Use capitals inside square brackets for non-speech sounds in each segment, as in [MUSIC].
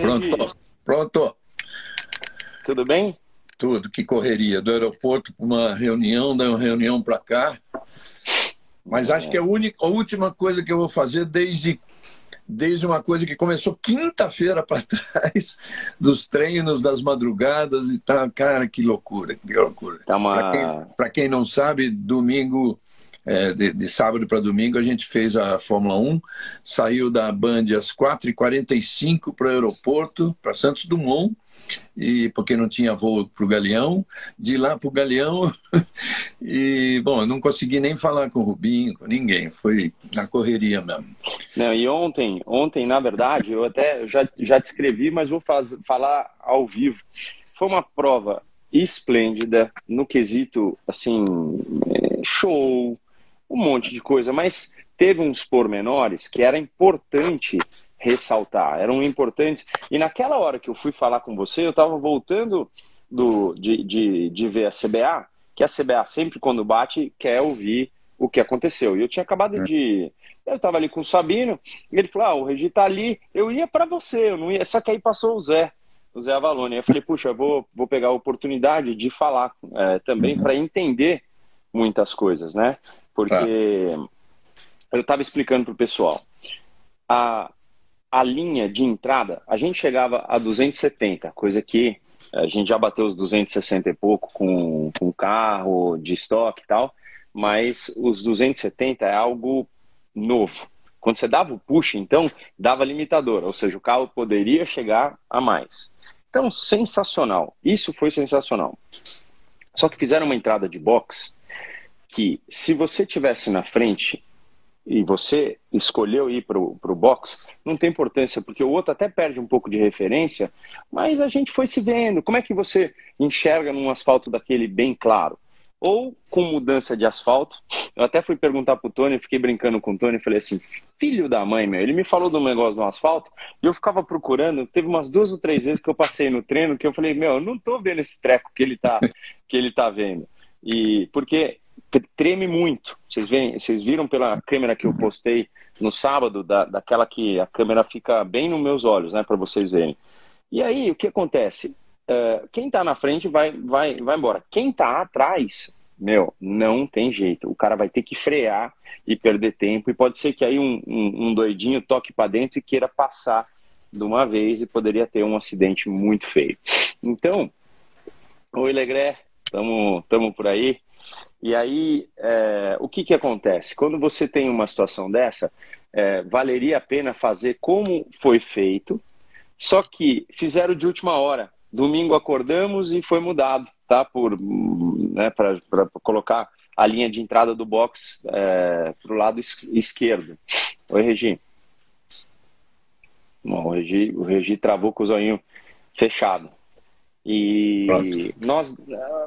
Pronto. Pronto. Tudo bem? Tudo. Que correria. Do aeroporto para uma reunião, da uma reunião para cá. Mas acho que é a, única, a última coisa que eu vou fazer desde, desde uma coisa que começou quinta-feira para [LAUGHS] trás, dos treinos, das madrugadas e tal. Cara, que loucura, que loucura. Tá uma... Para quem, quem não sabe, domingo é, de, de, sábado para domingo, a gente fez a Fórmula 1, saiu da Band às 4h45 para o aeroporto, para Santos Dumont, e porque não tinha voo para o Galeão, de lá para o Galeão, [LAUGHS] e, bom, eu não consegui nem falar com o Rubinho, com ninguém, foi na correria mesmo. Não, e ontem, ontem, na verdade, eu até já, já descrevi, mas vou faz, falar ao vivo. Foi uma prova esplêndida no quesito, assim, é, show, um monte de coisa, mas teve uns pormenores que era importante ressaltar, eram importantes. E naquela hora que eu fui falar com você, eu estava voltando do, de, de, de ver a CBA, que a CBA sempre quando bate quer ouvir o que aconteceu. E eu tinha acabado é. de. Eu estava ali com o Sabino, e ele falou: Ah, o Regi tá ali, eu ia para você, eu não ia. Só que aí passou o Zé, o Zé Avalone. Eu falei: Puxa, eu vou, vou pegar a oportunidade de falar é, também uhum. para entender muitas coisas, né? Porque ah. eu estava explicando para o pessoal. A, a linha de entrada, a gente chegava a 270, coisa que a gente já bateu os 260 e pouco com, com carro de estoque e tal, mas os 270 é algo novo. Quando você dava o push, então, dava limitador, ou seja, o carro poderia chegar a mais. Então, sensacional. Isso foi sensacional. Só que fizeram uma entrada de box que se você tivesse na frente e você escolheu ir para o box, não tem importância, porque o outro até perde um pouco de referência, mas a gente foi se vendo. Como é que você enxerga num asfalto daquele bem claro? Ou com mudança de asfalto. Eu até fui perguntar para o Tony, fiquei brincando com o Tony, falei assim, filho da mãe, meu, ele me falou do negócio do asfalto, e eu ficava procurando, teve umas duas ou três vezes que eu passei no treino, que eu falei, meu, eu não tô vendo esse treco que ele tá, que ele tá vendo. E porque treme muito. Vocês, veem, vocês viram pela câmera que eu postei no sábado, da, daquela que a câmera fica bem nos meus olhos, né, para vocês verem. E aí, o que acontece? Uh, quem está na frente vai, vai, vai embora. Quem está atrás, meu, não tem jeito. O cara vai ter que frear e perder tempo. E pode ser que aí um, um, um doidinho toque para dentro e queira passar de uma vez e poderia ter um acidente muito feio. Então, oi Legré, tamo, tamo por aí. E aí, é, o que, que acontece? Quando você tem uma situação dessa, é, valeria a pena fazer como foi feito, só que fizeram de última hora. Domingo acordamos e foi mudado, tá? Por, né, para colocar a linha de entrada do box é, para o lado es esquerdo. Oi, Regi. Bom, o Regi. O Regi travou com o zoinho fechado. E Pronto. nós.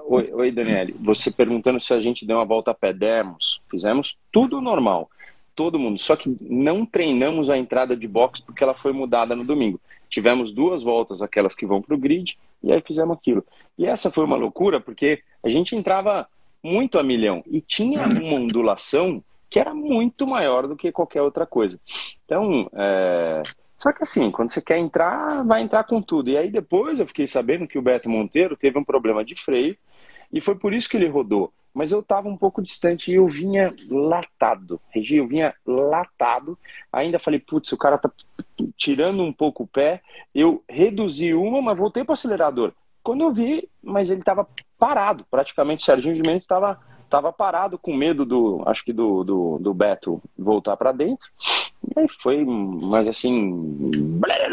Oi, oi, Daniele. Você perguntando se a gente deu uma volta a pé, demos. Fizemos tudo normal. Todo mundo. Só que não treinamos a entrada de box porque ela foi mudada no domingo. Tivemos duas voltas, aquelas que vão para o grid, e aí fizemos aquilo. E essa foi uma loucura porque a gente entrava muito a milhão e tinha uma ondulação que era muito maior do que qualquer outra coisa. Então, é, só que assim, quando você quer entrar, vai entrar com tudo. E aí depois eu fiquei sabendo que o Beto Monteiro teve um problema de freio e foi por isso que ele rodou. Mas eu estava um pouco distante e eu vinha latado. Regi, eu vinha latado. Ainda falei, putz, o cara tá tirando um pouco o pé. Eu reduzi uma, mas voltei para o acelerador. Quando eu vi, mas ele estava parado, praticamente. O Serginho de Mendes estava tava parado com medo do, acho que do, do, do Beto voltar para dentro. E aí foi, mas assim,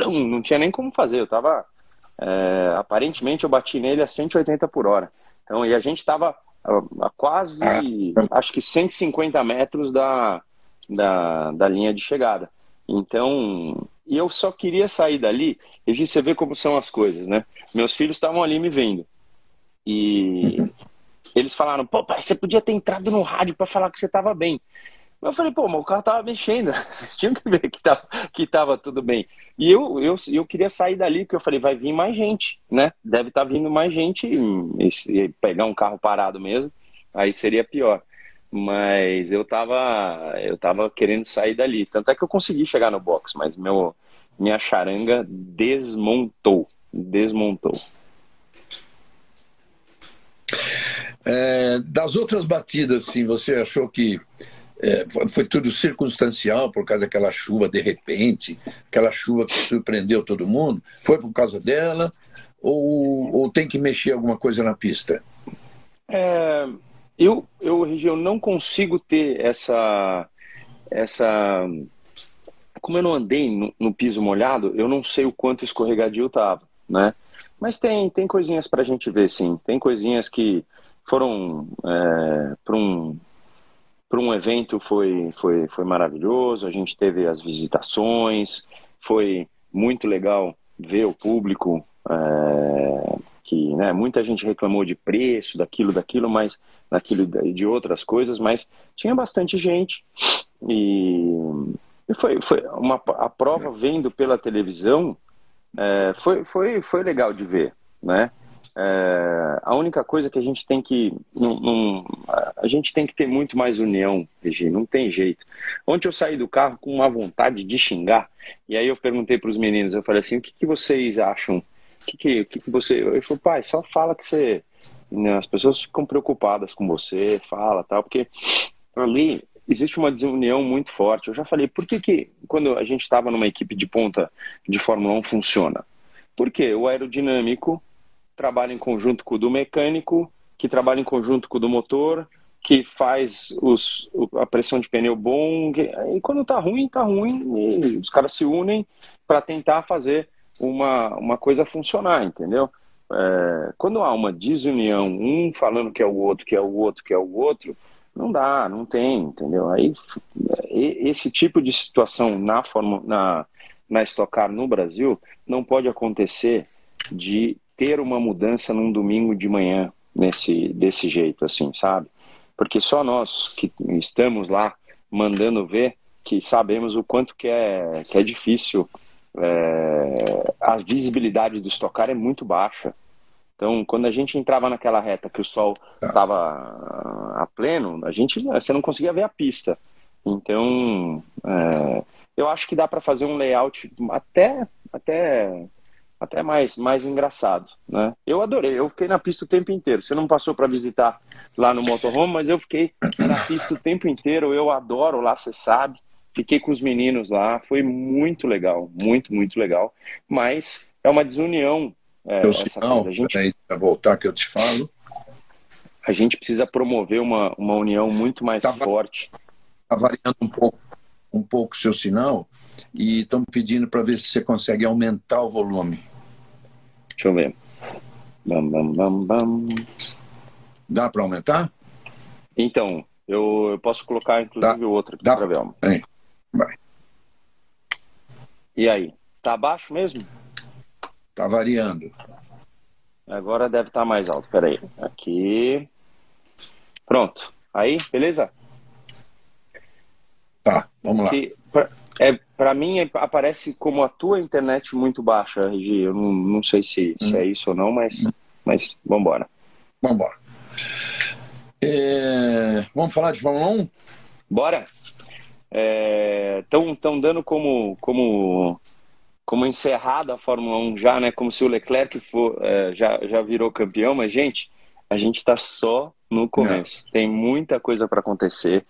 não tinha nem como fazer. Eu tava. É, aparentemente eu bati nele a 180 por hora. Então, e a gente tava a, quase, acho que 150 metros da, da, da linha de chegada. Então, e eu só queria sair dali, e você vê como são as coisas, né? Meus filhos estavam ali me vendo. E eles falaram, pô, pai, você podia ter entrado no rádio para falar que você estava bem. Eu falei, pô, mas o carro tava mexendo, [LAUGHS] vocês tinham que ver que tava, que tava tudo bem. E eu, eu, eu queria sair dali, porque eu falei, vai vir mais gente, né? Deve estar tá vindo mais gente e, e, pegar um carro parado mesmo, aí seria pior. Mas eu tava, eu tava querendo sair dali. Tanto é que eu consegui chegar no box, mas meu, minha charanga desmontou. Desmontou. É, das outras batidas, sim, você achou que é, foi, tudo circunstancial por causa daquela chuva de repente, aquela chuva que surpreendeu todo mundo? Foi por causa dela? Ou, ou tem que mexer alguma coisa na pista? É, eu, eu, eu não consigo ter essa, essa. Como eu não andei no, no piso molhado, eu não sei o quanto escorregadio estava, né? Mas tem, tem coisinhas para a gente ver, sim. Tem coisinhas que foram é, para um para um evento foi, foi, foi maravilhoso, a gente teve as visitações, foi muito legal ver o público, é, que né, muita gente reclamou de preço, daquilo, daquilo, mas daquilo de outras coisas, mas tinha bastante gente e, e foi, foi uma, a prova vendo pela televisão é, foi, foi, foi legal de ver, né? É, a única coisa que a gente tem que. a gente tem que ter muito mais união, Regi, não tem jeito. Ontem eu saí do carro com uma vontade de xingar, e aí eu perguntei para os meninos, eu falei assim, o que, que vocês acham? O que, que, que, que você. Eu falei, pai, só fala que você. Né, as pessoas ficam preocupadas com você, fala tal, porque ali existe uma desunião muito forte. Eu já falei, por que, que quando a gente estava numa equipe de ponta de Fórmula 1 funciona? Porque o aerodinâmico trabalha em conjunto com o do mecânico, que trabalha em conjunto com o do motor, que faz os, a pressão de pneu bom. E quando tá ruim, tá ruim. E os caras se unem para tentar fazer uma, uma coisa funcionar, entendeu? É, quando há uma desunião, um falando que é o outro, que é o outro, que é o outro, não dá, não tem, entendeu? Aí esse tipo de situação na forma na na Stock Car no Brasil não pode acontecer de ter uma mudança num domingo de manhã nesse desse jeito assim, sabe? Porque só nós que estamos lá mandando ver que sabemos o quanto que é que é difícil é, a visibilidade do estocar é muito baixa. Então, quando a gente entrava naquela reta que o sol estava tá. a pleno, a gente você não conseguia ver a pista. Então, é, eu acho que dá para fazer um layout até até até mais, mais engraçado, né? Eu adorei, eu fiquei na pista o tempo inteiro. Você não passou para visitar lá no motorhome, mas eu fiquei na pista o tempo inteiro. Eu adoro lá, você sabe. Fiquei com os meninos lá, foi muito legal, muito, muito legal. Mas é uma desunião. É, eu essa não, coisa. A gente... para voltar que eu te falo. A gente precisa promover uma, uma união muito mais tá, forte. Está variando um pouco, um pouco o seu sinal e estão pedindo para ver se você consegue aumentar o volume. Deixa eu ver. Bam, bam, bam, bam. Dá para aumentar? Então, eu, eu, posso colocar inclusive o outro aqui para ver. Vai. E aí? Tá baixo mesmo? Tá variando. Agora deve estar tá mais alto. Peraí. Aqui. Pronto. Aí, beleza? Tá, vamos lá. pra, é, para mim aparece como a tua internet muito baixa, Regi. Eu não, não sei se, hum. se é isso ou não, mas, hum. mas. Vamos embora. É, vamos falar de Fórmula 1? Bora. Estão é, dando como, como, como encerrada a Fórmula 1 já, né? Como se o Leclerc for, é, já, já virou campeão, mas, gente, a gente está só no começo. Não. Tem muita coisa para acontecer.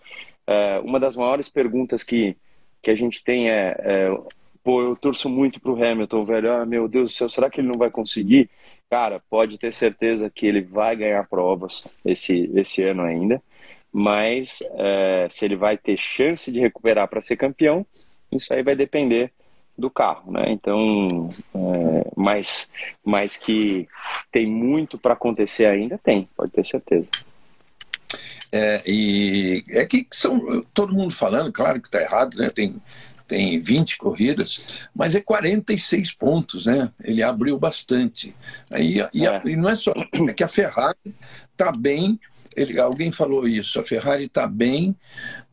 É, uma das maiores perguntas que que a gente tem é, é pô, eu torço muito pro Hamilton, velho. Ah, meu Deus do céu, será que ele não vai conseguir? Cara, pode ter certeza que ele vai ganhar provas esse, esse ano ainda, mas é, se ele vai ter chance de recuperar para ser campeão, isso aí vai depender do carro, né? Então, é, mas, mas que tem muito para acontecer ainda, tem, pode ter certeza. É, e é que são todo mundo falando, claro que está errado, né? Tem, tem 20 corridas, mas é 46 pontos, né? Ele abriu bastante. Aí, e, é. e não é só, é que a Ferrari está bem. Ele, alguém falou isso, a Ferrari está bem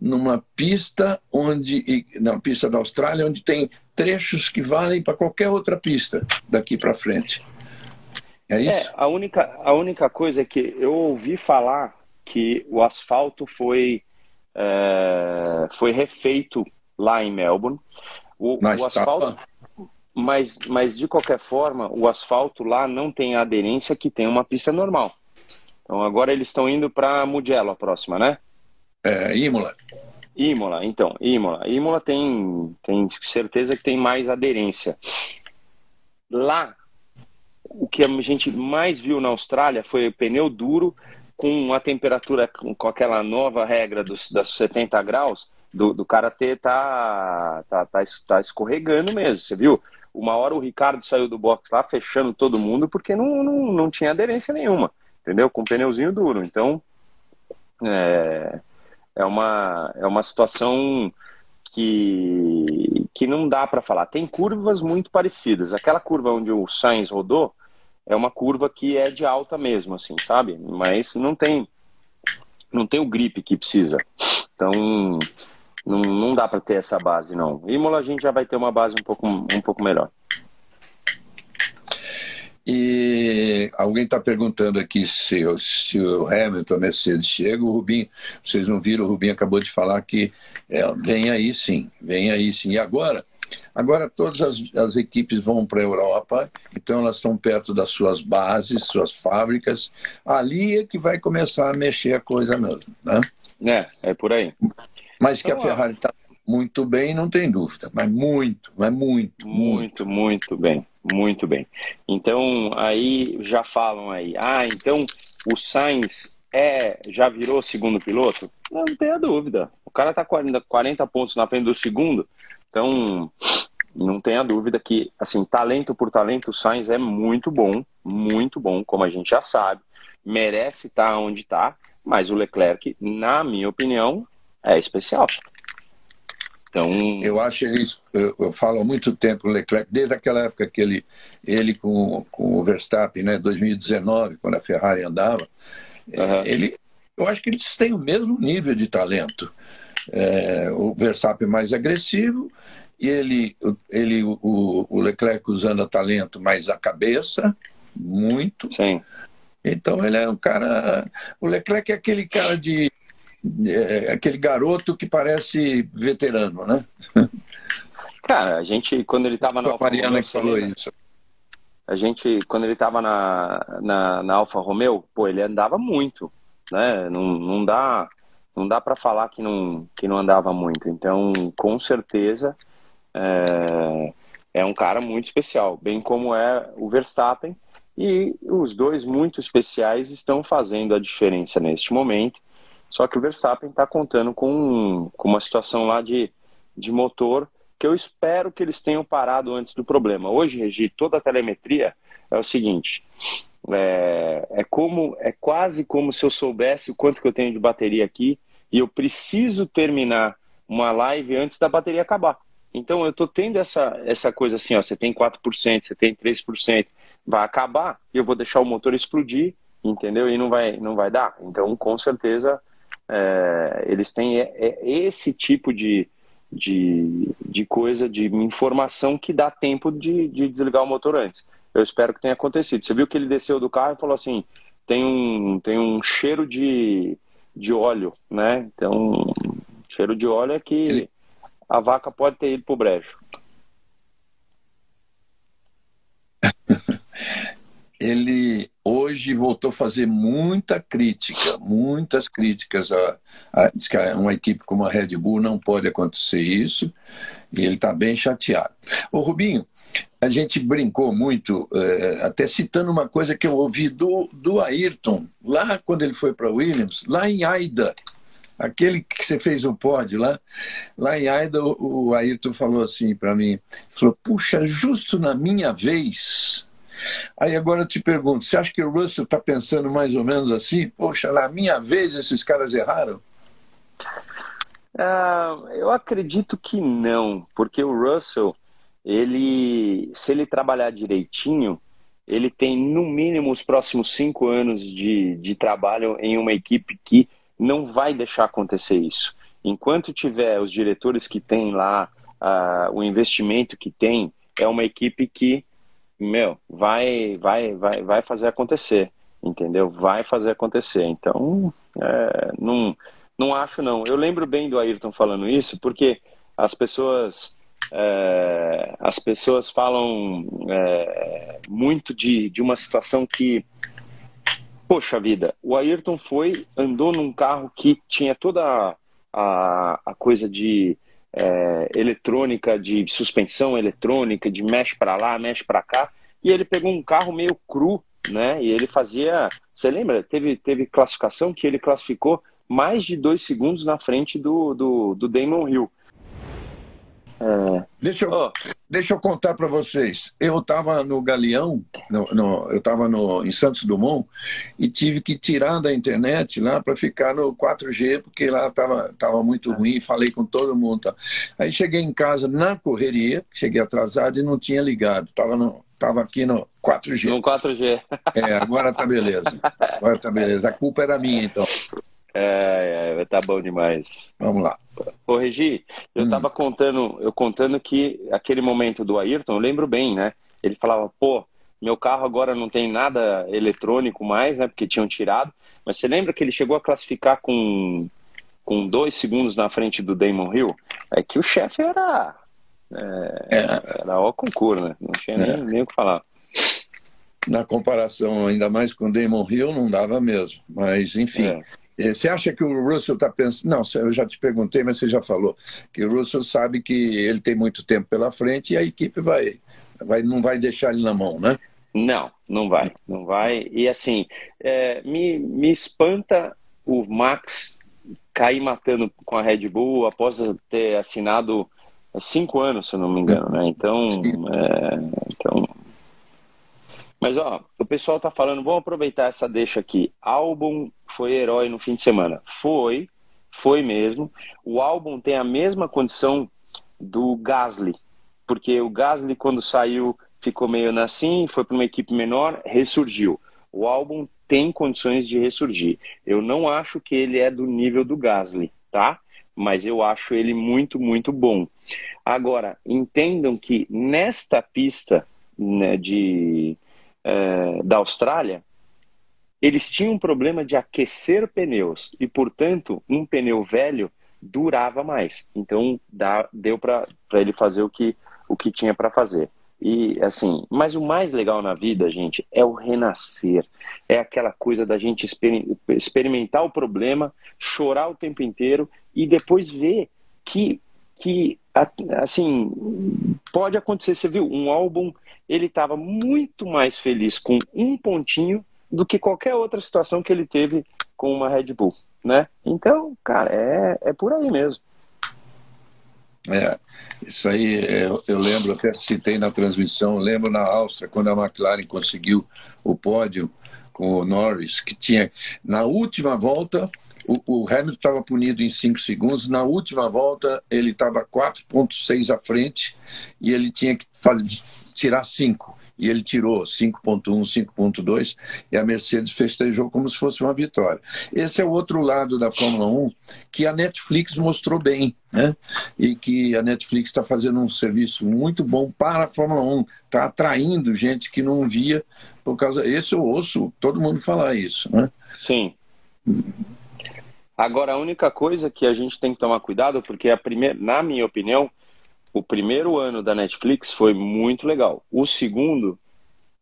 numa pista onde, na pista da Austrália, onde tem trechos que valem para qualquer outra pista daqui para frente. É isso? É, a única, a única coisa é que eu ouvi falar que o asfalto foi, é, foi refeito lá em Melbourne. O, o asfalto, mas, mas de qualquer forma, o asfalto lá não tem a aderência que tem uma pista normal. Então agora eles estão indo para Mugello, a próxima, né? É, Imola. Imola, então, Imola. Imola tem, tem certeza que tem mais aderência. Lá, o que a gente mais viu na Austrália foi pneu duro com a temperatura, com aquela nova regra dos, das 70 graus, do, do karatê tá, tá, tá, tá escorregando mesmo, você viu? Uma hora o Ricardo saiu do box lá, fechando todo mundo, porque não, não, não tinha aderência nenhuma, entendeu? Com pneuzinho duro. Então, é, é, uma, é uma situação que, que não dá para falar. Tem curvas muito parecidas. Aquela curva onde o Sainz rodou é uma curva que é de alta mesmo, assim, sabe? Mas não tem não tem o grip que precisa. Então, não, não dá para ter essa base, não. Imola a gente já vai ter uma base um pouco, um pouco melhor. E alguém está perguntando aqui se, se o Hamilton, a Mercedes chega, o Rubinho, vocês não viram, o Rubinho acabou de falar que é, vem aí sim, vem aí sim. E agora, agora todas as, as equipes vão para a Europa, então elas estão perto das suas bases, suas fábricas, ali é que vai começar a mexer a coisa mesmo, né? É, é por aí. Mas que a então, Ferrari está muito bem, não tem dúvida. Mas muito, mas muito, muito. Muito, muito bem. Muito bem. Então, aí já falam aí. Ah, então o Sainz é, já virou segundo piloto? Não, não tenha dúvida. O cara está 40, 40 pontos na frente do segundo. Então, não tenha dúvida que, assim, talento por talento, o Sainz é muito bom, muito bom, como a gente já sabe. Merece estar tá onde está, mas o Leclerc, na minha opinião, é especial. Então, eu acho isso, eu, eu, falo há muito tempo o Leclerc, desde aquela época que ele, ele com, com o Verstappen, né, 2019, quando a Ferrari andava, uhum. ele, eu acho que eles têm o mesmo nível de talento. É, o Verstappen mais agressivo e ele, ele o, o Leclerc usando talento mais a cabeça, muito. Sim. Então ele é um cara. O Leclerc é aquele cara de é, aquele garoto que parece veterano, né? [LAUGHS] Cara, a gente, quando ele estava na Alfa Romeo, falou isso. A gente, quando ele estava na, na, na, Alfa Romeo, pô, ele andava muito, né? Não, não dá, não dá para falar que não, que não andava muito. Então, com certeza, é, é um cara muito especial, bem como é o Verstappen. E os dois muito especiais estão fazendo a diferença neste momento. Só que o Verstappen está contando com, com uma situação lá de, de motor que eu espero que eles tenham parado antes do problema. Hoje, Regi, toda a telemetria é o seguinte: é, é, como é quase como se eu soubesse o quanto que eu tenho de bateria aqui e eu preciso terminar uma live antes da bateria acabar. Então eu estou tendo essa, essa coisa assim, ó, você tem 4%, você tem 3%, vai acabar eu vou deixar o motor explodir, entendeu? E não vai, não vai dar. Então, com certeza, é, eles têm é, é, esse tipo de, de, de coisa, de informação que dá tempo de, de desligar o motor antes. Eu espero que tenha acontecido. Você viu que ele desceu do carro e falou assim: tem um, tem um cheiro de, de óleo, né? Então, cheiro de óleo é que ele... a vaca pode ter ido pro brejo. [LAUGHS] ele hoje voltou a fazer muita crítica, muitas críticas a, a, diz que uma equipe como a Red Bull não pode acontecer isso, e ele está bem chateado. Ô Rubinho, a gente brincou muito, é, até citando uma coisa que eu ouvi do, do Ayrton, lá quando ele foi para Williams, lá em Aida, aquele que você fez o pódio lá, lá em Aida, o, o Ayrton falou assim para mim, falou, puxa, justo na minha vez Aí agora eu te pergunto, você acha que o Russell está pensando mais ou menos assim? Poxa, na minha vez esses caras erraram? Uh, eu acredito que não, porque o Russell, ele, se ele trabalhar direitinho, ele tem no mínimo os próximos cinco anos de, de trabalho em uma equipe que não vai deixar acontecer isso. Enquanto tiver os diretores que tem lá, uh, o investimento que tem, é uma equipe que meu, vai, vai, vai, vai fazer acontecer, entendeu? Vai fazer acontecer. Então, é, não, não acho não. Eu lembro bem do Ayrton falando isso, porque as pessoas é, as pessoas falam é, muito de, de uma situação que, poxa vida, o Ayrton foi, andou num carro que tinha toda a, a, coisa de é, eletrônica, de suspensão eletrônica, de mexe para lá, mexe para cá, e ele pegou um carro meio cru, né? E ele fazia. Você lembra? Teve, teve classificação que ele classificou mais de dois segundos na frente do, do, do Damon Hill. É... Deixa, eu, oh. deixa eu contar para vocês. Eu estava no Galeão, no, no, eu estava em Santos Dumont e tive que tirar da internet lá para ficar no 4G, porque lá estava tava muito ruim. Falei com todo mundo. Tá. Aí cheguei em casa na correria, cheguei atrasado e não tinha ligado. Estava no, Tava aqui no 4G. No 4G. É, agora tá beleza. Agora tá beleza. A culpa era minha, então. É, é tá bom demais. Vamos lá. Ô, Regi, eu hum. tava contando, eu contando que aquele momento do Ayrton, eu lembro bem, né? Ele falava, pô, meu carro agora não tem nada eletrônico mais, né? Porque tinham tirado. Mas você lembra que ele chegou a classificar com, com dois segundos na frente do Damon Hill? É que o chefe era é, é. Era o concurso, né? Não tinha nem, é. nem o que falar. Na comparação, ainda mais com o Damon Hill, não dava mesmo. Mas, enfim. É. Eh, você acha que o Russell está pensando. Não, eu já te perguntei, mas você já falou. Que o Russell sabe que ele tem muito tempo pela frente e a equipe vai, vai, não vai deixar ele na mão, né? Não, não vai. Não vai. E assim, é, me, me espanta o Max cair matando com a Red Bull após ter assinado é cinco anos, se eu não me engano, né? Então, é, então... Mas, ó, o pessoal tá falando, vamos aproveitar essa deixa aqui. Álbum foi herói no fim de semana. Foi, foi mesmo. O álbum tem a mesma condição do Gasly, porque o Gasly, quando saiu, ficou meio assim, foi para uma equipe menor, ressurgiu. O álbum tem condições de ressurgir. Eu não acho que ele é do nível do Gasly, tá? mas eu acho ele muito, muito bom. Agora, entendam que nesta pista né, de, é, da Austrália, eles tinham um problema de aquecer pneus e, portanto, um pneu velho durava mais. Então, dá, deu para ele fazer o que, o que tinha para fazer. E assim, mas o mais legal na vida, gente, é o renascer. É aquela coisa da gente experimentar o problema, chorar o tempo inteiro e depois ver que, que assim, pode acontecer. Você viu, um álbum, ele estava muito mais feliz com um pontinho do que qualquer outra situação que ele teve com uma Red Bull, né? Então, cara, é, é por aí mesmo. É, isso aí eu, eu, lembro, até citei na transmissão, lembro na Áustria, quando a McLaren conseguiu o pódio com o Norris, que tinha na última volta, o, o Hamilton estava punido em 5 segundos, na última volta ele estava 4,6 à frente e ele tinha que tirar 5 e ele tirou 5.1, 5.2 e a Mercedes festejou como se fosse uma vitória. Esse é o outro lado da Fórmula 1 que a Netflix mostrou bem, né? E que a Netflix está fazendo um serviço muito bom para a Fórmula 1, está atraindo gente que não via por causa. Esse eu ouço todo mundo falar isso, né? Sim. Agora, a única coisa que a gente tem que tomar cuidado, porque a primeira, na minha opinião, o primeiro ano da Netflix foi muito legal. O segundo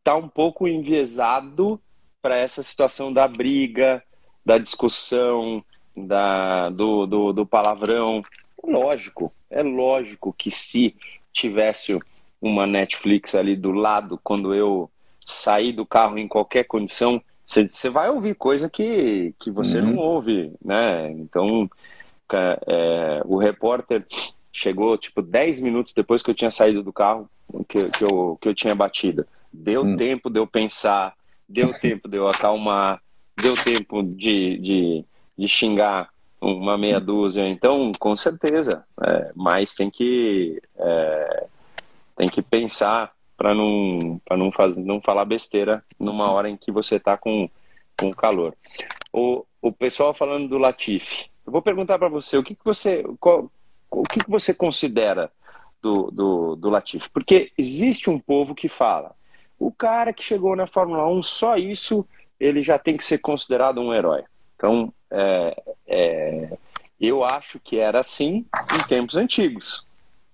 tá um pouco enviesado para essa situação da briga, da discussão, da, do, do, do palavrão. É lógico, é lógico que se tivesse uma Netflix ali do lado, quando eu sair do carro em qualquer condição, você vai ouvir coisa que, que você uhum. não ouve, né? Então, é, o repórter Chegou, tipo, 10 minutos depois que eu tinha saído do carro, que, que, eu, que eu tinha batido. Deu hum. tempo de eu pensar, deu [LAUGHS] tempo de eu acalmar, deu tempo de, de, de xingar uma meia dúzia. Então, com certeza, é, mas tem que, é, tem que pensar para não, pra não, faz, não falar besteira numa hora em que você está com, com calor. O, o pessoal falando do Latifi. Eu vou perguntar para você, o que, que você. Qual, o que, que você considera do, do, do Latifi? Porque existe um povo que fala, o cara que chegou na Fórmula 1, só isso ele já tem que ser considerado um herói. Então, é, é, eu acho que era assim em tempos antigos,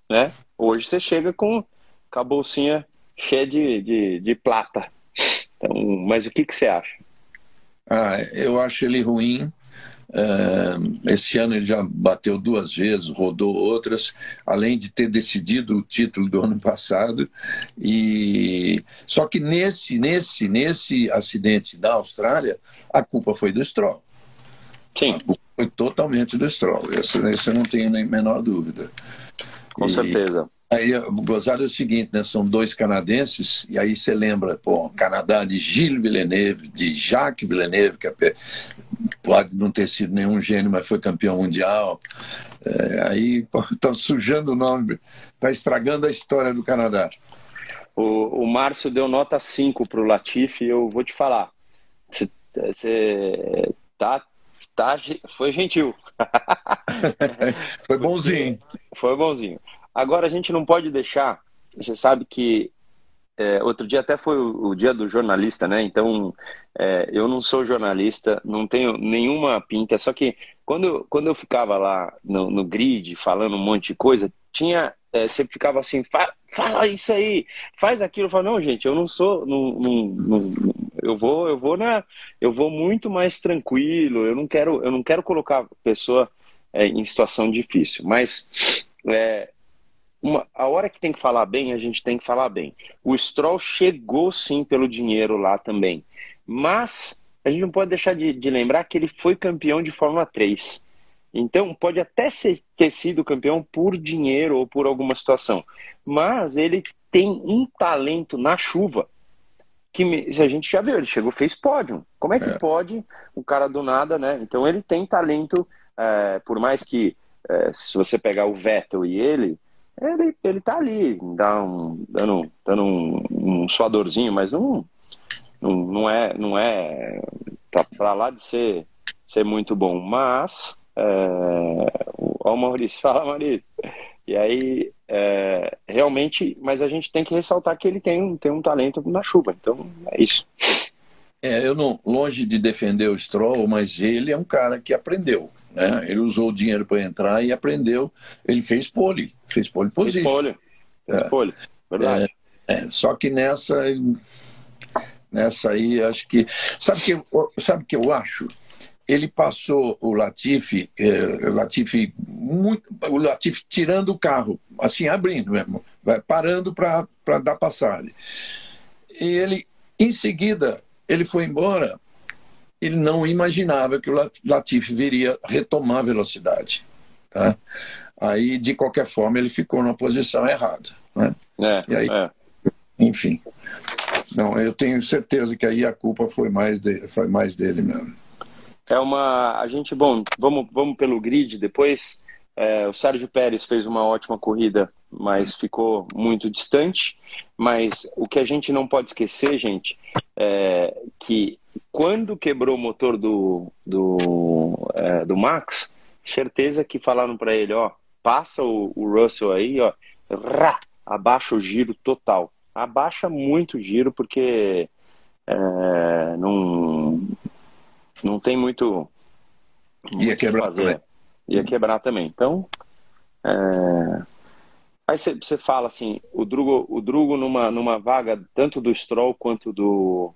né? Hoje você chega com a bolsinha cheia de, de, de plata. Então, mas o que, que você acha? Ah, eu acho ele ruim. Uh, esse ano ele já bateu duas vezes, rodou outras, além de ter decidido o título do ano [LAUGHS] passado. E só que nesse, nesse, nesse acidente da Austrália, a culpa foi do Stroll. Sim. foi totalmente do Stroll. Isso, isso eu não tenho nem menor dúvida. Com e, certeza. Aí, o gozado é o seguinte, né? São dois canadenses, e aí você lembra, pô, Canadá de Gilles Villeneuve, de Jacques Villeneuve, que é, pode não ter sido nenhum gênio, mas foi campeão mundial. É, aí estão [LAUGHS] sujando o nome, está estragando a história do Canadá. O, o Márcio deu nota 5 para o Latifi, eu vou te falar. Você tá, tá, foi gentil. [LAUGHS] foi bonzinho. Foi bonzinho. Agora, a gente não pode deixar. Você sabe que é, outro dia até foi o, o, dia do jornalista, né? Então, é, eu não sou jornalista, não tenho nenhuma pinta. Só que quando, quando eu ficava lá no, no grid falando um monte de coisa, tinha. É, você ficava assim, fala, isso aí, faz aquilo. Eu falo, não, gente, eu não sou. Não, não, não, eu vou, eu vou na. Eu vou muito mais tranquilo. Eu não quero, eu não quero colocar a pessoa é, em situação difícil. Mas é, uma, a hora que tem que falar bem, a gente tem que falar bem. O Stroll chegou sim pelo dinheiro lá também. Mas a gente não pode deixar de, de lembrar que ele foi campeão de Fórmula 3. Então, pode até ser, ter sido campeão por dinheiro ou por alguma situação. Mas ele tem um talento na chuva que a gente já viu. Ele chegou, fez pódio. Como é que é. pode o cara do nada, né? Então, ele tem talento, é, por mais que é, se você pegar o Vettel e ele, ele, ele tá ali, dá um, dando, dando um, um suadorzinho, mas não, não, não é, não é tá para lá de ser, ser muito bom. Mas, é, o Maurício, [LAUGHS] fala Maurício. E aí, é, realmente, mas a gente tem que ressaltar que ele tem, tem um talento na chuva, então é isso. É, eu não, longe de defender o Stroll, mas ele é um cara que aprendeu. Né? Ele usou o dinheiro para entrar e aprendeu. Ele fez pole, fez pole position. Fez pole, fez é. pole. verdade. É, é, só que nessa, nessa aí, acho que. Sabe que, sabe que eu acho? Ele passou o Latifi, eh, Latifi muito, o Latifi tirando o carro, assim, abrindo mesmo, vai parando para dar passagem. E ele, em seguida, ele foi embora ele não imaginava que o Latifi viria retomar velocidade. Tá? Aí, de qualquer forma, ele ficou na posição errada. Né? É, e aí, é. enfim. Não, eu tenho certeza que aí a culpa foi mais, de, foi mais dele mesmo. É uma. A gente, bom, vamos, vamos pelo grid. Depois, é, o Sérgio Pérez fez uma ótima corrida, mas ficou muito distante. Mas o que a gente não pode esquecer, gente, é que quando quebrou o motor do, do, é, do Max, certeza que falaram para ele, ó, passa o, o, Russell aí, ó, rá, abaixa o giro total. Abaixa muito o giro porque é, não, não tem muito, muito ia quebrar fazer. também. Ia quebrar também. Então, é... aí você fala assim, o Drugo, o Drugo numa, numa vaga tanto do Stroll quanto do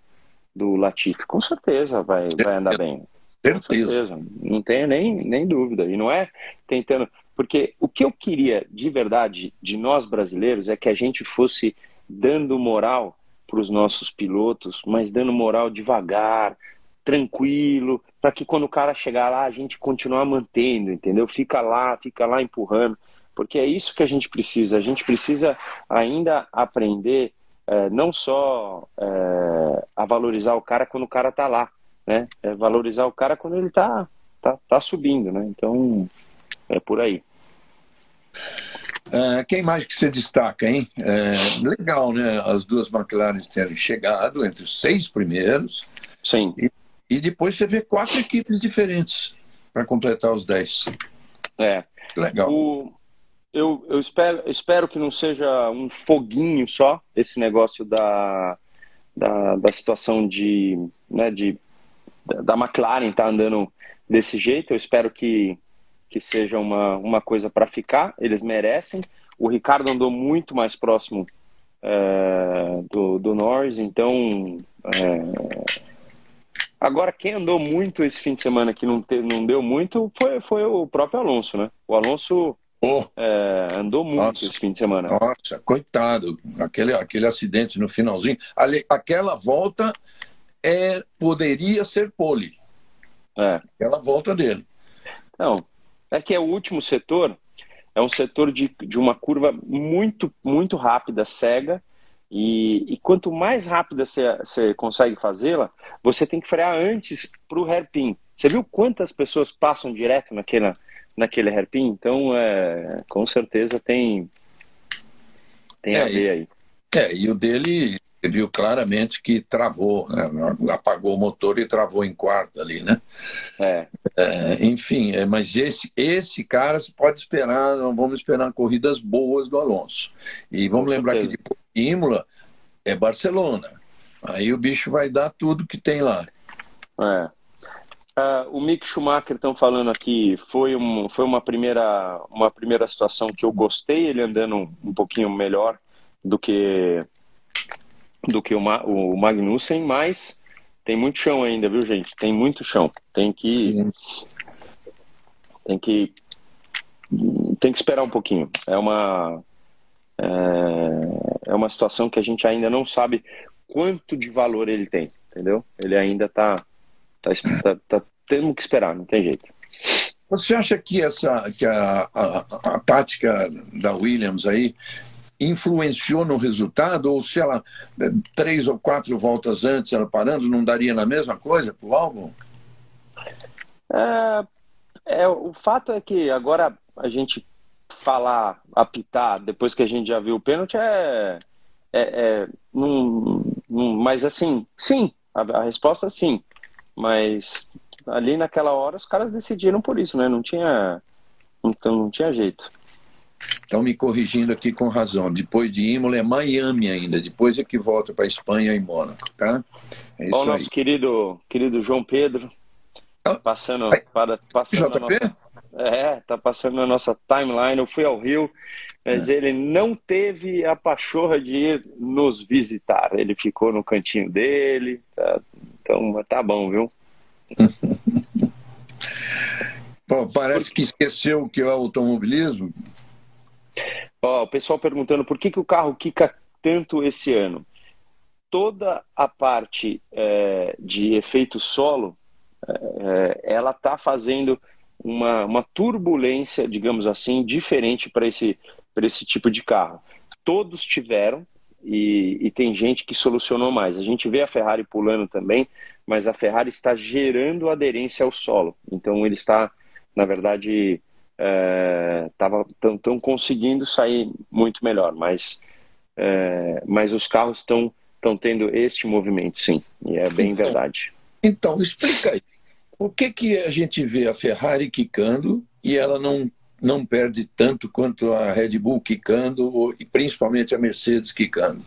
do Latifi, com certeza vai, vai andar bem. Certeza. certeza. Não tenho nem, nem dúvida. E não é tentando. Porque o que eu queria de verdade de nós brasileiros é que a gente fosse dando moral para os nossos pilotos, mas dando moral devagar, tranquilo, para que quando o cara chegar lá a gente continuar mantendo, entendeu? Fica lá, fica lá empurrando, porque é isso que a gente precisa. A gente precisa ainda aprender é, não só é, a valorizar o cara quando o cara tá lá, né? É valorizar o cara quando ele tá, tá, tá subindo, né? Então, é por aí. É, quem mais que você destaca, hein? É, legal, né? As duas McLaren terem chegado entre os seis primeiros. Sim. E, e depois você vê quatro equipes diferentes para completar os dez. É. Legal. O, eu, eu espero, espero que não seja um foguinho só, esse negócio da, da, da situação de, né, de da McLaren tá andando desse jeito. Eu espero que, que seja uma, uma coisa para ficar. Eles merecem. O Ricardo andou muito mais próximo é, do, do Norris, então. É, agora, quem andou muito esse fim de semana que não, te, não deu muito foi, foi o próprio Alonso, né? O Alonso oh. é, andou muito nossa, esse fim de semana. Nossa, coitado. Aquele, aquele acidente no finalzinho. Ali, aquela volta é, poderia ser pole. É. Aquela volta dele. Não, é que é o último setor, é um setor de, de uma curva muito, muito rápida, cega, e, e quanto mais rápida você consegue fazê-la, você tem que frear antes para o hairpin. Você viu quantas pessoas passam direto naquele, naquele hairpin? Então, é, com certeza tem, tem é, a ver aí. É, e o dele viu claramente que travou, né? apagou o motor e travou em quarto ali, né? É. é enfim, é, mas esse, esse cara se pode esperar, vamos esperar corridas boas do Alonso. E vamos Com lembrar certeza. que de Imola é Barcelona. Aí o bicho vai dar tudo que tem lá. É. Uh, o Mick Schumacher estão falando aqui foi, um, foi uma primeira uma primeira situação que eu gostei ele andando um, um pouquinho melhor do que do que o, Ma o Magnussen, mas tem muito chão ainda, viu, gente? Tem muito chão. Tem que. Tem que. Tem que esperar um pouquinho. É uma. É, é uma situação que a gente ainda não sabe quanto de valor ele tem, entendeu? Ele ainda tá. Tá, tá, tá temos que esperar, não tem jeito. Você acha que essa que a, a, a tática da Williams aí influenciou no resultado? Ou se ela, eh, três ou quatro voltas antes, ela parando, não daria na mesma coisa para o álbum? É, é, o fato é que agora a gente falar, apitar, depois que a gente já viu o pênalti, é. é, é num, num, mas assim, sim, a, a resposta é sim. Mas ali naquela hora os caras decidiram por isso, né? Não tinha, então não tinha jeito. Estão me corrigindo aqui com razão. Depois de Imola é Miami ainda. Depois é que volta para Espanha e Mônaco, tá? É o nosso aí. querido, querido João Pedro. Ah, passando, para, passando JP? Nossa, é, tá passando na nossa timeline. Eu fui ao Rio, mas é. ele não teve a pachorra de ir nos visitar. Ele ficou no cantinho dele. Tá, então, tá bom, viu? [LAUGHS] Bom, parece que esqueceu o que é o automobilismo. Ó, o pessoal perguntando por que, que o carro quica tanto esse ano. Toda a parte é, de efeito solo, é, ela está fazendo uma, uma turbulência, digamos assim, diferente para esse, esse tipo de carro. Todos tiveram, e, e, tem gente que solucionou mais. A gente vê a Ferrari pulando também, mas a Ferrari está gerando aderência ao solo. Então ele está, na verdade, estão é, conseguindo sair muito melhor, mas, é, mas os carros estão tendo este movimento, sim, e é bem então, verdade. Então, explica aí. Por que, que a gente vê a Ferrari quicando e ela não, não perde tanto quanto a Red Bull quicando e principalmente a Mercedes quicando?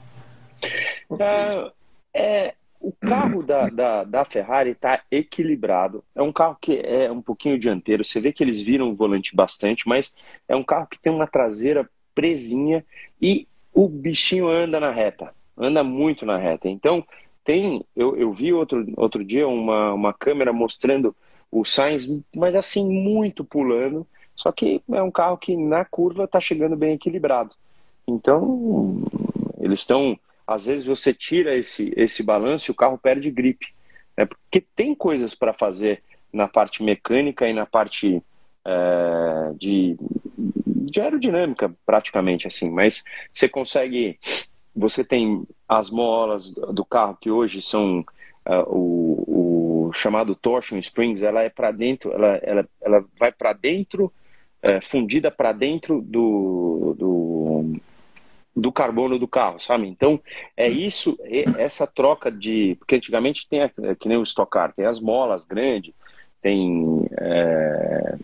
Ah, é, o carro da, da, da Ferrari está equilibrado. É um carro que é um pouquinho dianteiro. Você vê que eles viram o volante bastante, mas é um carro que tem uma traseira presinha e o bichinho anda na reta. Anda muito na reta. Então, tem. Eu, eu vi outro, outro dia uma, uma câmera mostrando o Sainz, mas assim, muito pulando. Só que é um carro que na curva está chegando bem equilibrado. Então, eles estão às vezes você tira esse, esse balanço e o carro perde gripe. Né? Porque tem coisas para fazer na parte mecânica e na parte é, de, de aerodinâmica, praticamente assim. Mas você consegue. Você tem as molas do carro que hoje são uh, o, o, chamado torsion springs, ela é para dentro, ela, ela, ela vai para dentro, é, fundida para dentro do, do do carbono do carro, sabe? Então, é isso, essa troca de. Porque antigamente tem, é, que nem o Stock Car, tem as molas grandes, tem é,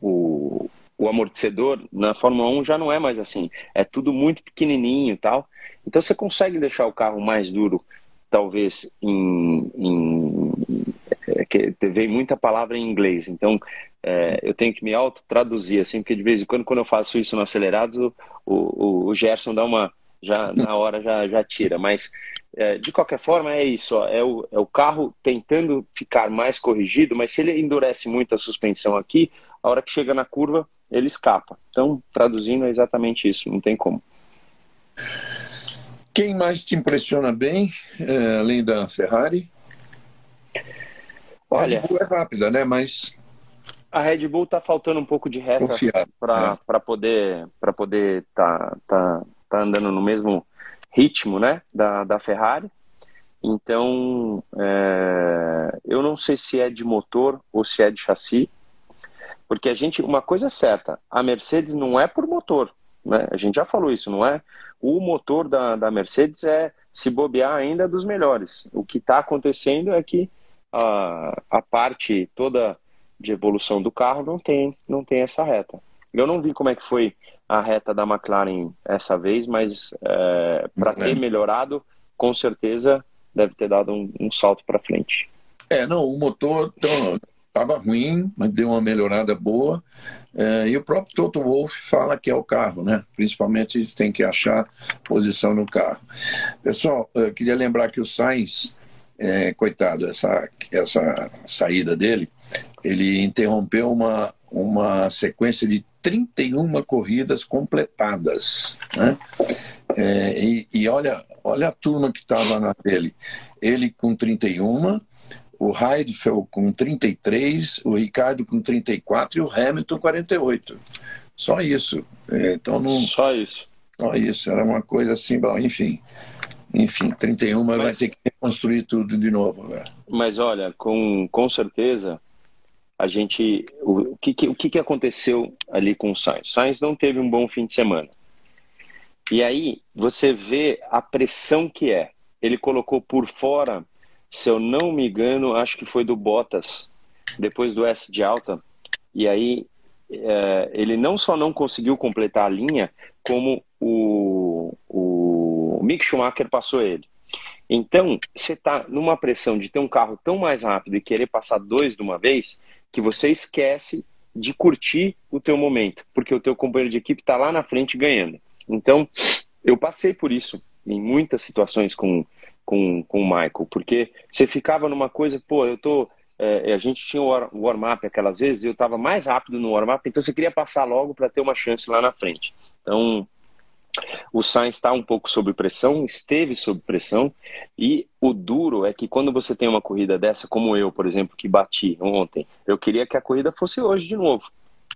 o, o amortecedor. Na Fórmula 1 já não é mais assim, é tudo muito pequenininho e tal. Então, você consegue deixar o carro mais duro, talvez, em, em que vem muita palavra em inglês, então é, eu tenho que me auto-traduzir, assim, porque de vez em quando, quando eu faço isso no Acelerados, o, o, o Gerson dá uma, já na hora já, já tira, mas é, de qualquer forma é isso, ó, é, o, é o carro tentando ficar mais corrigido, mas se ele endurece muito a suspensão aqui, a hora que chega na curva, ele escapa. Então, traduzindo é exatamente isso, não tem como. Quem mais te impressiona bem, é, além da Ferrari? Olha, a Red Bull é rápida, né? Mas a Red Bull tá faltando um pouco de reta para é. poder para poder tá, tá, tá andando no mesmo ritmo, né? Da, da Ferrari. Então, é, eu não sei se é de motor ou se é de chassi, porque a gente, uma coisa é certa, a Mercedes não é por motor, né? A gente já falou isso, não é? O motor da, da Mercedes é, se bobear, ainda dos melhores. O que está acontecendo é que a, a parte toda de evolução do carro não tem, não tem essa reta. Eu não vi como é que foi a reta da McLaren essa vez, mas é, para ter melhorado, com certeza deve ter dado um, um salto para frente. É, não, o motor estava ruim, mas deu uma melhorada boa. É, e o próprio Toto Wolff fala que é o carro, né? Principalmente tem que achar posição no carro. Pessoal, eu queria lembrar que o Sainz, é, coitado, essa, essa saída dele, ele interrompeu uma, uma sequência de 31 corridas completadas. Né? É, e, e olha, olha a turma que estava na dele. Ele com 31, o Heidfeld com 33, o Ricardo com 34 e o Hamilton 48. Só isso. É, então não. Só isso. Só isso. Era uma coisa assim, bom, enfim. Enfim, 31 mas, vai ter que reconstruir tudo de novo. Né? Mas olha, com, com certeza, a gente. O, o, que, o que aconteceu ali com o Sainz? Sainz não teve um bom fim de semana. E aí você vê a pressão que é. Ele colocou por fora se eu não me engano, acho que foi do Bottas, depois do S de alta. E aí é, ele não só não conseguiu completar a linha, como o, o Mick Schumacher passou ele. Então, você está numa pressão de ter um carro tão mais rápido e querer passar dois de uma vez, que você esquece de curtir o teu momento, porque o teu companheiro de equipe está lá na frente ganhando. Então, eu passei por isso em muitas situações com, com, com o Michael, porque você ficava numa coisa, pô, eu tô. É, a gente tinha o warm-up aquelas vezes, eu estava mais rápido no warm-up, então você queria passar logo para ter uma chance lá na frente. Então, o Sainz está um pouco sob pressão, esteve sob pressão, e o duro é que quando você tem uma corrida dessa, como eu, por exemplo, que bati ontem, eu queria que a corrida fosse hoje de novo,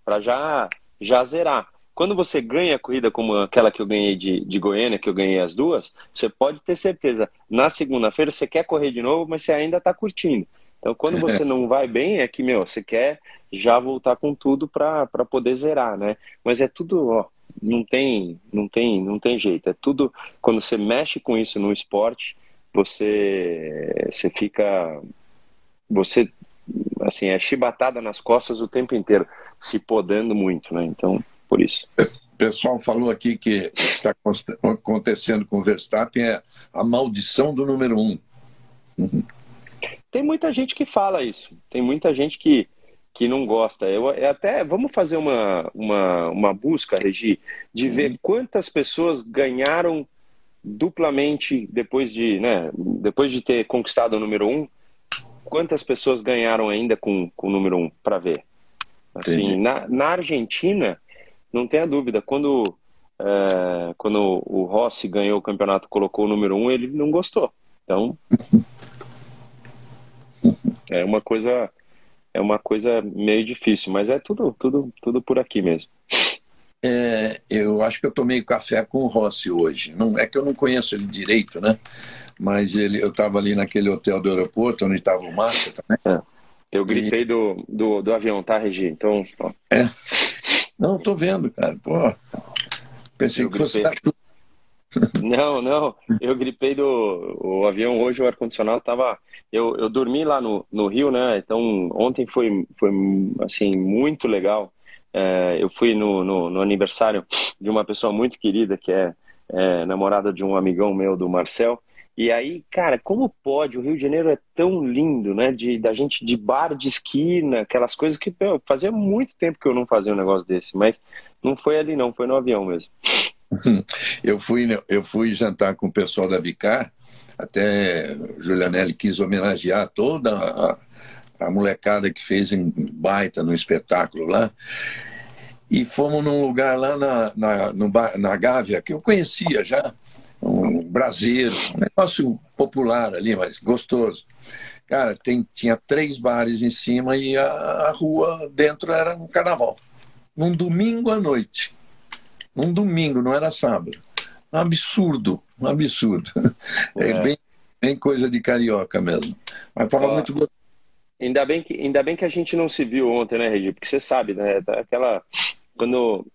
para já, já zerar. Quando você ganha a corrida como aquela que eu ganhei de, de Goiânia, que eu ganhei as duas, você pode ter certeza, na segunda-feira você quer correr de novo, mas você ainda está curtindo. Então, quando você [LAUGHS] não vai bem, é que, meu, você quer já voltar com tudo para poder zerar, né? Mas é tudo, ó, não tem, não tem, não tem jeito. É tudo, quando você mexe com isso no esporte, você, você fica, você, assim, é chibatada nas costas o tempo inteiro, se podando muito, né? Então, por isso. O pessoal falou aqui que está acontecendo com o Verstappen é a maldição do número um. Tem muita gente que fala isso. Tem muita gente que, que não gosta. Eu, eu até vamos fazer uma, uma, uma busca, Regi, de ver uhum. quantas pessoas ganharam duplamente depois de, né, depois de ter conquistado o número um. Quantas pessoas ganharam ainda com, com o número um para ver? Assim, na, na Argentina não tenha dúvida, quando, é, quando o Rossi ganhou o campeonato, colocou o número um, ele não gostou. Então, [LAUGHS] é uma coisa é uma coisa meio difícil, mas é tudo tudo tudo por aqui mesmo. É, eu acho que eu tomei café com o Rossi hoje. Não é que eu não conheço ele direito, né? Mas ele, eu estava ali naquele hotel do aeroporto onde estava o Massa também. É. Eu grifei e... do, do, do avião, tá, Regi? Então. É. Não, tô vendo, cara. Pô, pensei eu que fosse da Não, não. Eu gripei do o avião hoje, o ar-condicionado tava. Eu, eu dormi lá no, no Rio, né? Então ontem foi, foi assim, muito legal. É, eu fui no, no, no, aniversário de uma pessoa muito querida, que é, é namorada de um amigão meu, do Marcel. E aí, cara, como pode? O Rio de Janeiro é tão lindo, né? De, da gente de bar de esquina, aquelas coisas que fazia muito tempo que eu não fazia um negócio desse, mas não foi ali não, foi no avião mesmo. [LAUGHS] Eu fui, eu fui jantar com o pessoal da Vicar, até Julianelli quis homenagear toda a, a molecada que fez em baita no espetáculo lá. E fomos num lugar lá na, na, no, na Gávea, que eu conhecia já, um braseiro, um negócio popular ali, mas gostoso. Cara, tem, tinha três bares em cima e a, a rua dentro era um carnaval. Num domingo à noite. Num domingo, não era sábado. Um absurdo, um absurdo. É, é bem, bem, coisa de carioca mesmo. Mas estava muito gostoso. Ainda bem, que, ainda bem que a gente não se viu ontem, né, Regi? Porque você sabe, né? Aquela. Quando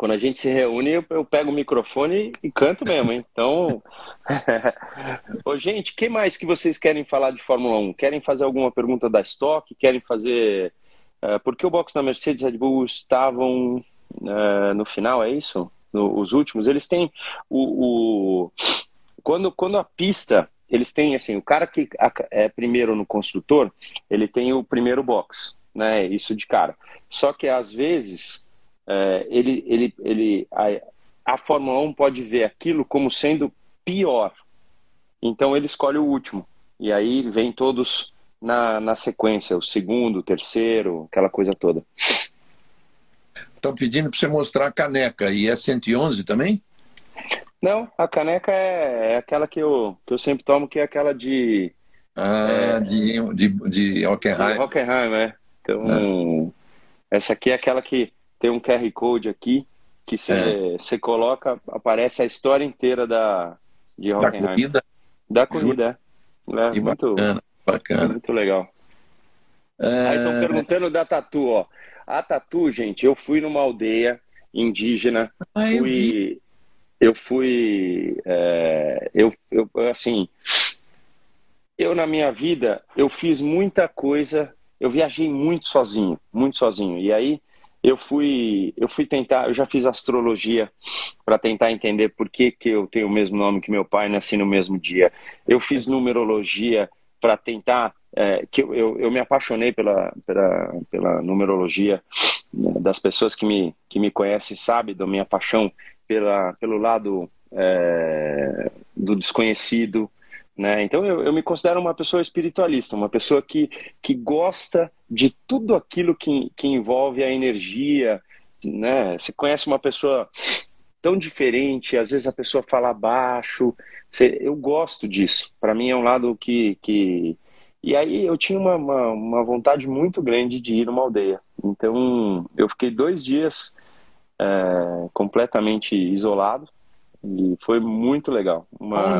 quando a gente se reúne, eu, eu pego o microfone e canto mesmo, hein? Então. [LAUGHS] Ô, gente, o que mais que vocês querem falar de Fórmula 1? Querem fazer alguma pergunta da Stock? Querem fazer. Uh, por que o box da Mercedes e Red Bull estavam uh, no final, é isso? No, os últimos? Eles têm o. o... Quando, quando a pista. Eles têm, assim, o cara que é primeiro no construtor, ele tem o primeiro box, né? Isso de cara. Só que às vezes é, ele, ele, ele, a, a Fórmula 1 pode ver aquilo como sendo pior. Então ele escolhe o último. E aí vem todos na, na sequência, o segundo, o terceiro, aquela coisa toda. Estão pedindo para você mostrar a caneca. E é 111 também? Não, a caneca é, é, aquela que eu, que eu sempre tomo, que é aquela de. Ah, é, de, de, de Hockenheim. De Hockenheim, é. Então, é. essa aqui é aquela que tem um QR Code aqui que você é. coloca, aparece a história inteira da, de Hockenheim. Da corrida? Da corrida, é. é muito, bacana, bacana. muito legal. É... Aí estão perguntando da Tatu, ó. A Tatu, gente, eu fui numa aldeia indígena, ah, fui, eu, eu fui, é, eu, eu, assim, eu na minha vida, eu fiz muita coisa, eu viajei muito sozinho, muito sozinho, e aí eu fui eu fui tentar eu já fiz astrologia para tentar entender por que, que eu tenho o mesmo nome que meu pai nasci no mesmo dia. Eu fiz numerologia para tentar é, que eu, eu, eu, me apaixonei pela, pela, pela numerologia né, das pessoas que me que me conhecem sabem da minha paixão pela pelo lado é, do desconhecido né? Então eu, eu me considero uma pessoa espiritualista, uma pessoa que, que gosta de tudo aquilo que, que envolve a energia. Né? Você conhece uma pessoa tão diferente, às vezes a pessoa fala baixo. Você, eu gosto disso. Para mim é um lado que, que. E aí eu tinha uma, uma, uma, vontade muito grande de ir numa aldeia. Então eu fiquei dois dias é, completamente isolado e foi muito legal. Uma,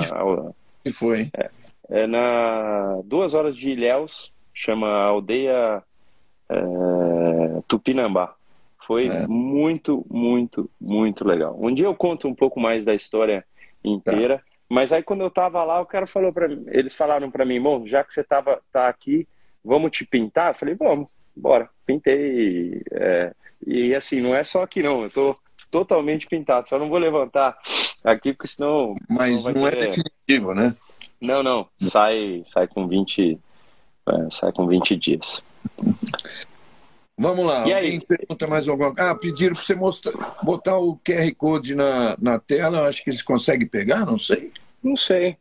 que foi? É, é, na duas horas de Ilhéus, chama Aldeia é, Tupinambá. Foi é. muito, muito, muito legal. Um dia eu conto um pouco mais da história inteira, tá. Mas aí quando eu tava lá, o cara falou para mim, eles falaram para mim, bom, já que você tava tá aqui, vamos te pintar? Eu falei, vamos, bora. Pintei. É, e assim, não é só aqui não, eu tô totalmente pintado, só não vou levantar aqui porque senão. Mas não, não é ter... é definitivo, né? Não, não. Sai, sai com 20. É, sai com 20 dias. Vamos lá, e alguém aí? pergunta mais alguma coisa? Ah, pediram para você mostrar, botar o QR Code na, na tela, acho que eles conseguem pegar, não sei. Não sei.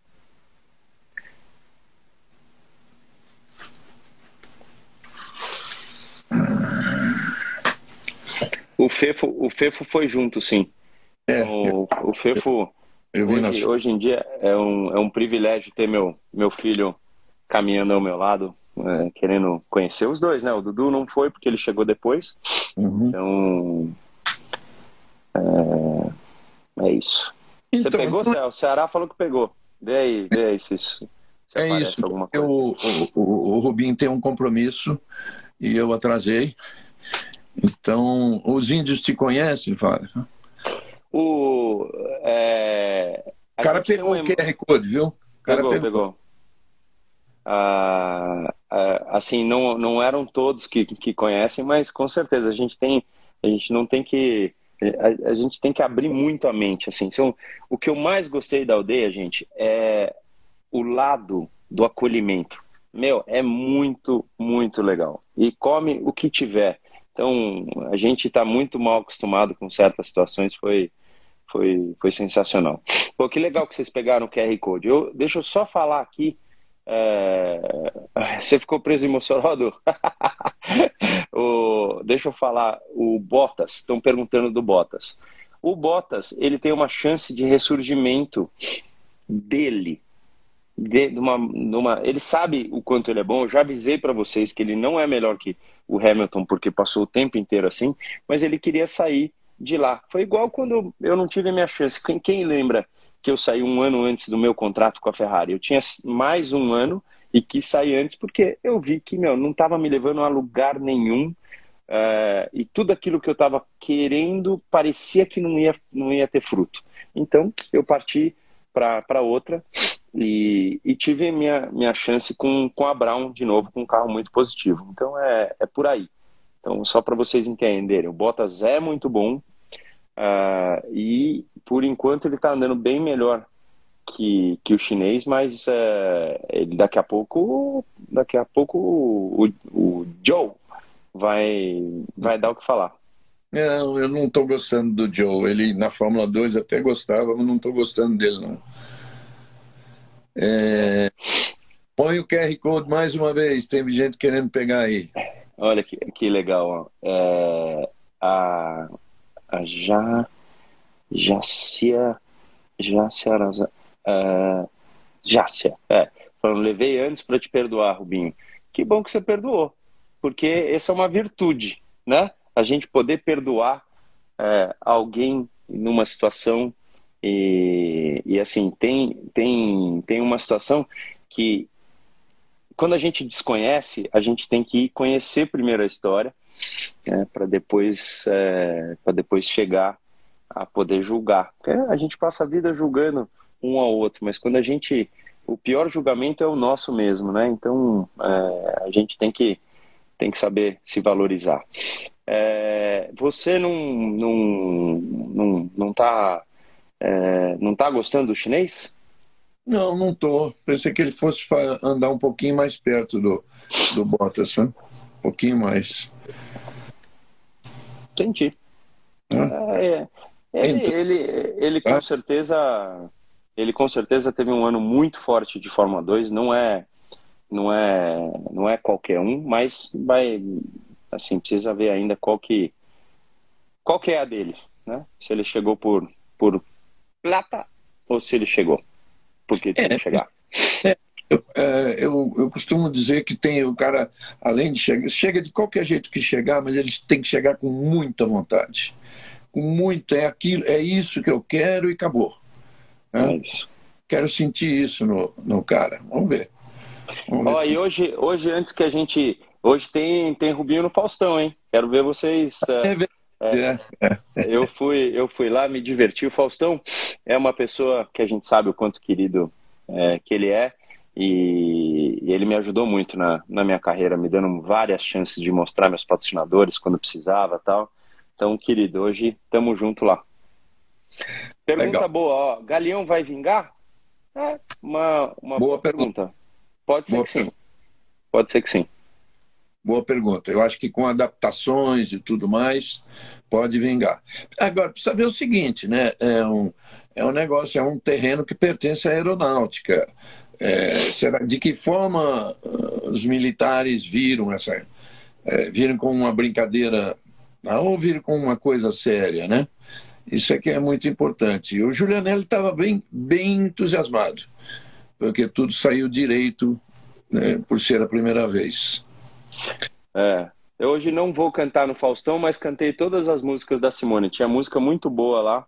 O Fefo, o Fefo foi junto, sim. É, o, o Fefo, eu, eu hoje, hoje, em dia, é um, é um privilégio ter meu, meu filho caminhando ao meu lado, é, querendo conhecer os dois, né? O Dudu não foi porque ele chegou depois. Uhum. Então, é, é isso. Então, Você pegou, então... O Ceará falou que pegou. Vê aí, vê aí se isso. Se é isso. Eu, o, o, o Rubinho tem um compromisso e eu atrasei. Então, os índios te conhecem, Fábio? O, é, o cara pegou um... o QR Code, viu? O cara pegou, pegou. pegou. Ah, assim, não, não eram todos que, que conhecem, mas com certeza a gente tem, a gente não tem que a, a, gente tem que abrir muito a mente. Assim, São, o que eu mais gostei da aldeia, gente, é o lado do acolhimento. Meu, é muito, muito legal. E come o que tiver. Então, a gente está muito mal acostumado com certas situações. Foi, foi, foi sensacional. Pô, que legal que vocês pegaram o QR Code. Eu, deixa eu só falar aqui. É... Você ficou preso em Mossoró, [LAUGHS] o... Deixa eu falar. O Bottas, estão perguntando do Bottas. O Bottas, ele tem uma chance de ressurgimento dele, de, de uma, de uma, ele sabe o quanto ele é bom. Eu já avisei para vocês que ele não é melhor que o Hamilton porque passou o tempo inteiro assim, mas ele queria sair de lá. Foi igual quando eu não tive a minha chance. Quem, quem lembra que eu saí um ano antes do meu contrato com a Ferrari? Eu tinha mais um ano e quis sair antes porque eu vi que meu não estava me levando a lugar nenhum. Uh, e tudo aquilo que eu estava querendo parecia que não ia, não ia ter fruto. Então eu parti para outra e, e, tive minha, minha chance com, com a Brown de novo, com um carro muito positivo. Então é, é por aí. Então, só para vocês entenderem, o Bottas é muito bom uh, e por enquanto ele está andando bem melhor que, que o chinês, mas uh, ele daqui a pouco, daqui a pouco o, o Joe vai, vai dar o que falar. Não, eu não estou gostando do Joe. Ele na Fórmula 2 até gostava, mas não estou gostando dele não. É... Põe o QR Code mais uma vez, tem gente querendo pegar aí. Olha que, que legal. É, a, a Já, Jácia, Jácia, é, Jácia, é. Falando, levei antes para te perdoar, Rubinho. Que bom que você perdoou, porque essa é uma virtude, né? A gente poder perdoar é, alguém numa situação e, e assim, tem, tem, tem uma situação que quando a gente desconhece, a gente tem que conhecer primeiro a história né, para depois, é, depois chegar a poder julgar. Porque a gente passa a vida julgando um ao outro, mas quando a gente. O pior julgamento é o nosso mesmo, né? Então é, a gente tem que, tem que saber se valorizar. É, você não, não, não, não tá é, não está gostando do chinês? Não, não tô. Pensei que ele fosse andar um pouquinho mais perto do, do Bottas, né? um pouquinho mais. Entendi. É, é, ele, então, ele, ele com certeza ele com certeza teve um ano muito forte de Fórmula 2, não é não é não é qualquer um, mas vai assim, precisa ver ainda qual que qual que é a dele, né? Se ele chegou por por plata ou se ele chegou? Porque tinha é, que chegar. É, eu, é, eu, eu, costumo dizer que tem o cara, além de chegar, chega de qualquer jeito que chegar, mas ele tem que chegar com muita vontade. Com muita, é aquilo, é isso que eu quero e acabou. Né? É isso. Quero sentir isso no, no cara. Vamos ver. Vamos ver e hoje, hoje, antes que a gente. Hoje tem, tem Rubinho no Faustão, hein? Quero ver vocês. É, é é, é, eu, fui, eu fui lá, me diverti. O Faustão é uma pessoa que a gente sabe o quanto querido é, que ele é. E, e, ele me ajudou muito na, na minha carreira, me dando várias chances de mostrar meus patrocinadores quando precisava tal. Então, querido, hoje estamos junto lá. Pergunta Legal. boa, ó. Galeão vai vingar? É, uma, uma boa, boa pergunta. pergunta. Pode ser boa que sim. Pode ser que sim. Boa pergunta. Eu acho que com adaptações e tudo mais, pode vingar. Agora, precisa saber o seguinte, né? É um, é um negócio, é um terreno que pertence à aeronáutica. É, será, de que forma uh, os militares viram essa. É, viram como uma brincadeira ou viram como uma coisa séria, né? Isso aqui é muito importante. O Julianelli estava bem, bem entusiasmado, porque tudo saiu direito né, por ser a primeira vez. É. Eu hoje não vou cantar no Faustão, mas cantei todas as músicas da Simone. Tinha música muito boa lá.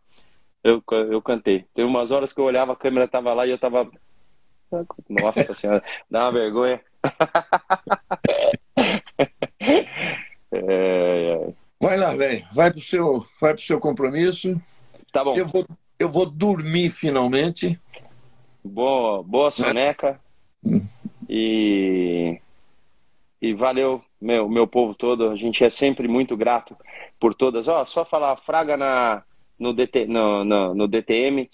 Eu, eu cantei. Teve umas horas que eu olhava, a câmera tava lá e eu tava. Nossa senhora, dá uma vergonha. [LAUGHS] é, é. Vai lá, velho. Vai pro seu, vai pro seu compromisso. Tá bom. Eu vou, eu vou dormir finalmente. Boa, boa soneca. Hum. E e valeu, meu, meu povo todo. A gente é sempre muito grato por todas. Ó, só falar, Fraga na, no, DT, no, no, no DTM,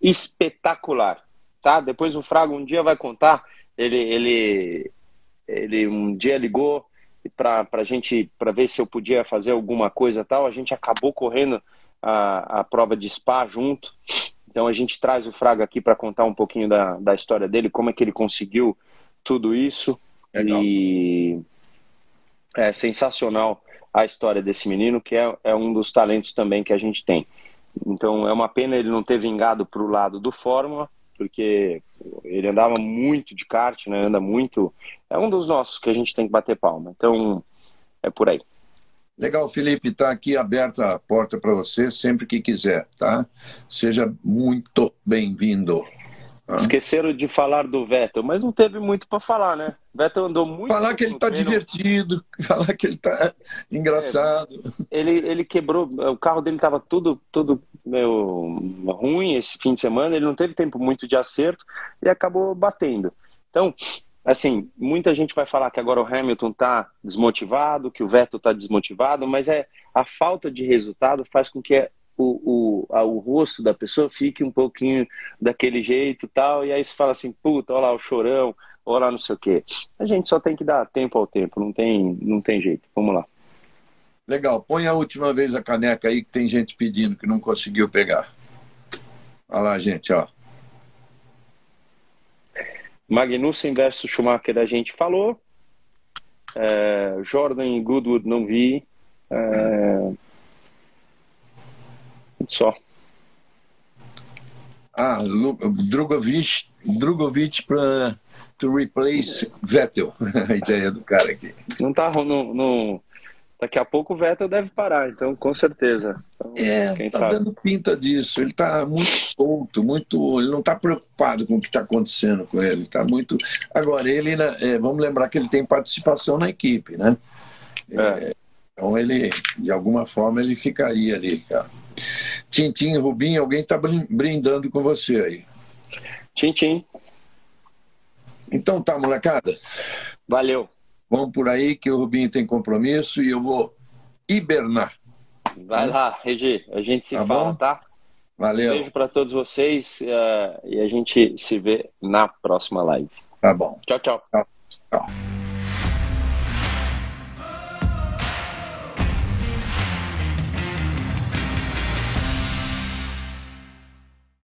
espetacular, tá? Depois o Fraga um dia vai contar. Ele, ele, ele um dia ligou para a gente, para ver se eu podia fazer alguma coisa tal. A gente acabou correndo a, a prova de Spa junto. Então a gente traz o Fraga aqui para contar um pouquinho da, da história dele, como é que ele conseguiu tudo isso. Legal. E é sensacional a história desse menino, que é, é um dos talentos também que a gente tem. Então é uma pena ele não ter vingado para o lado do Fórmula, porque ele andava muito de kart, né? Anda muito. É um dos nossos que a gente tem que bater palma. Então é por aí. Legal, Felipe, está aqui aberta a porta para você sempre que quiser, tá? Seja muito bem-vindo. Ah. Esqueceram de falar do Vettel, mas não teve muito para falar, né? Vettel andou muito. Falar que ele está divertido, [LAUGHS] falar que ele está engraçado. É, ele, ele quebrou, o carro dele estava tudo, tudo meio ruim esse fim de semana, ele não teve tempo muito de acerto e acabou batendo. Então, assim, muita gente vai falar que agora o Hamilton está desmotivado, que o Vettel está desmotivado, mas é a falta de resultado faz com que o, o, a, o rosto da pessoa fique um pouquinho daquele jeito tal, e aí você fala assim, puta, olha lá o chorão, olha lá não sei o quê. A gente só tem que dar tempo ao tempo, não tem, não tem jeito. Vamos lá. Legal, põe a última vez a caneca aí que tem gente pedindo que não conseguiu pegar. Olha lá, gente, ó. Magnussen versus Schumacher a gente falou. É, Jordan e Goodwood não vi. É, só. Ah, Drogovic, Drogovic para to replace Vettel, [LAUGHS] a ideia do cara aqui. Não tá no, no, daqui a pouco o Vettel deve parar, então com certeza. Então, é, tá sabe? dando pinta disso. Ele tá muito solto, muito, ele não tá preocupado com o que está acontecendo com ele. Tá muito. Agora ele, é, vamos lembrar que ele tem participação na equipe, né? É. É, então ele, de alguma forma, ele ficaria ali, cara. Tintim, Rubim, alguém está brindando com você aí. Tintim. Então tá, molecada. Valeu. Vamos por aí que o Rubinho tem compromisso e eu vou hibernar. Vai lá, Regi. A gente se tá fala, bom? tá? Valeu. Um beijo para todos vocês uh, e a gente se vê na próxima live. Tá bom. Tchau, tchau. Tchau. tchau.